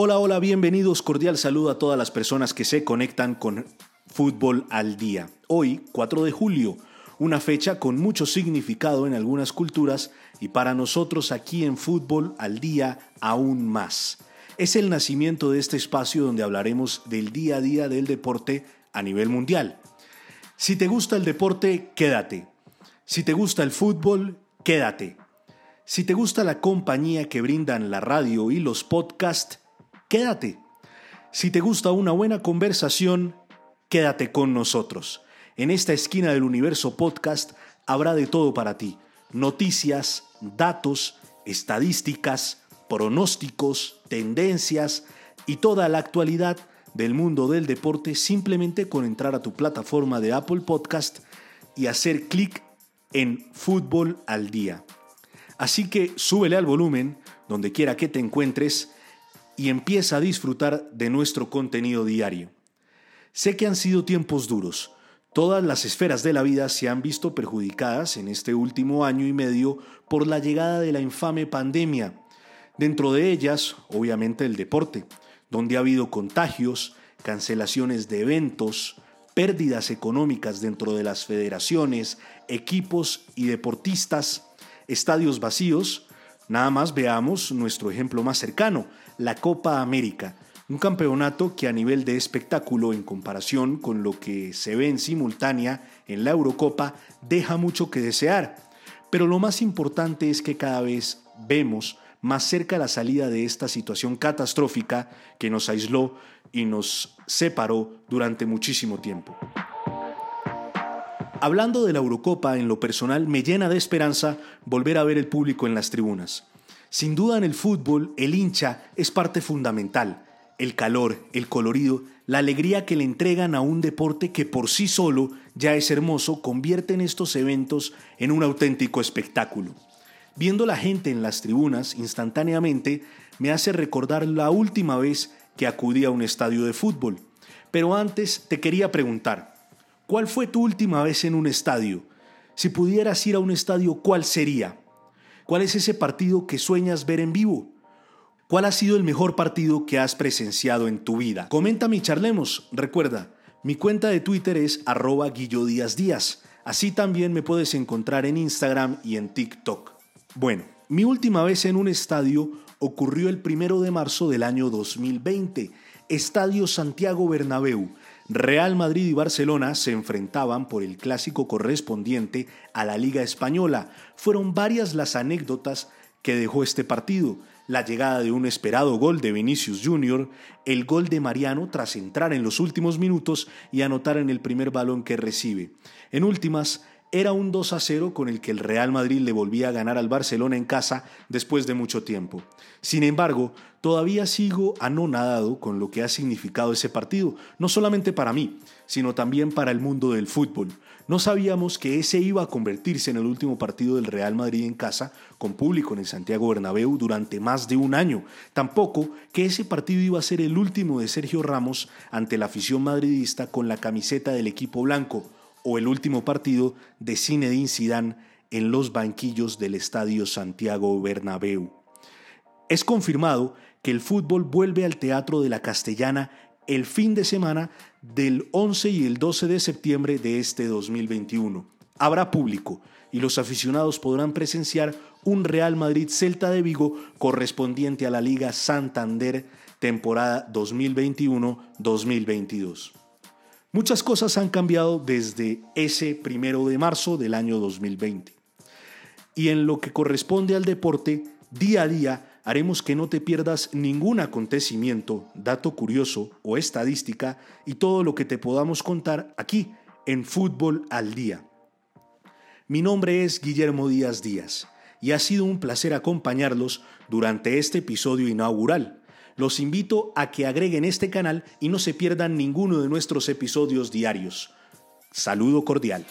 Hola, hola, bienvenidos. Cordial saludo a todas las personas que se conectan con Fútbol al Día. Hoy, 4 de julio, una fecha con mucho significado en algunas culturas y para nosotros aquí en Fútbol al Día aún más. Es el nacimiento de este espacio donde hablaremos del día a día del deporte a nivel mundial. Si te gusta el deporte, quédate. Si te gusta el fútbol, quédate. Si te gusta la compañía que brindan la radio y los podcasts, quédate. Si te gusta una buena conversación, quédate con nosotros. En esta esquina del universo podcast habrá de todo para ti. Noticias, datos, estadísticas, pronósticos, tendencias y toda la actualidad del mundo del deporte simplemente con entrar a tu plataforma de Apple Podcast y hacer clic en Fútbol al Día. Así que súbele al volumen donde quiera que te encuentres y empieza a disfrutar de nuestro contenido diario. Sé que han sido tiempos duros. Todas las esferas de la vida se han visto perjudicadas en este último año y medio por la llegada de la infame pandemia. Dentro de ellas, obviamente, el deporte, donde ha habido contagios, cancelaciones de eventos, pérdidas económicas dentro de las federaciones, equipos y deportistas, estadios vacíos, Nada más veamos nuestro ejemplo más cercano, la Copa América, un campeonato que a nivel de espectáculo en comparación con lo que se ve en simultánea en la Eurocopa deja mucho que desear. Pero lo más importante es que cada vez vemos más cerca la salida de esta situación catastrófica que nos aisló y nos separó durante muchísimo tiempo. Hablando de la Eurocopa, en lo personal me llena de esperanza volver a ver el público en las tribunas. Sin duda en el fútbol, el hincha es parte fundamental. El calor, el colorido, la alegría que le entregan a un deporte que por sí solo ya es hermoso, convierten estos eventos en un auténtico espectáculo. Viendo la gente en las tribunas instantáneamente me hace recordar la última vez que acudí a un estadio de fútbol. Pero antes te quería preguntar, ¿Cuál fue tu última vez en un estadio? Si pudieras ir a un estadio, ¿cuál sería? ¿Cuál es ese partido que sueñas ver en vivo? ¿Cuál ha sido el mejor partido que has presenciado en tu vida? Coméntame y charlemos. Recuerda, mi cuenta de Twitter es arroba Díaz. Así también me puedes encontrar en Instagram y en TikTok. Bueno, mi última vez en un estadio ocurrió el primero de marzo del año 2020, Estadio Santiago Bernabéu, Real Madrid y Barcelona se enfrentaban por el clásico correspondiente a la Liga Española. Fueron varias las anécdotas que dejó este partido. La llegada de un esperado gol de Vinicius Jr., el gol de Mariano tras entrar en los últimos minutos y anotar en el primer balón que recibe. En últimas, era un 2 a 0 con el que el Real Madrid le volvía a ganar al Barcelona en casa después de mucho tiempo. Sin embargo, todavía sigo anonadado con lo que ha significado ese partido, no solamente para mí, sino también para el mundo del fútbol. No sabíamos que ese iba a convertirse en el último partido del Real Madrid en casa, con público en el Santiago Bernabéu durante más de un año. Tampoco que ese partido iba a ser el último de Sergio Ramos ante la afición madridista con la camiseta del equipo blanco o el último partido de Zinedine Zidane en los banquillos del Estadio Santiago Bernabéu. Es confirmado que el fútbol vuelve al Teatro de la Castellana el fin de semana del 11 y el 12 de septiembre de este 2021. Habrá público y los aficionados podrán presenciar un Real Madrid Celta de Vigo correspondiente a la Liga Santander temporada 2021-2022. Muchas cosas han cambiado desde ese primero de marzo del año 2020. Y en lo que corresponde al deporte, día a día haremos que no te pierdas ningún acontecimiento, dato curioso o estadística y todo lo que te podamos contar aquí en Fútbol al Día. Mi nombre es Guillermo Díaz Díaz y ha sido un placer acompañarlos durante este episodio inaugural los invito a que agreguen este canal y no se pierdan ninguno de nuestros episodios diarios. Saludo cordial.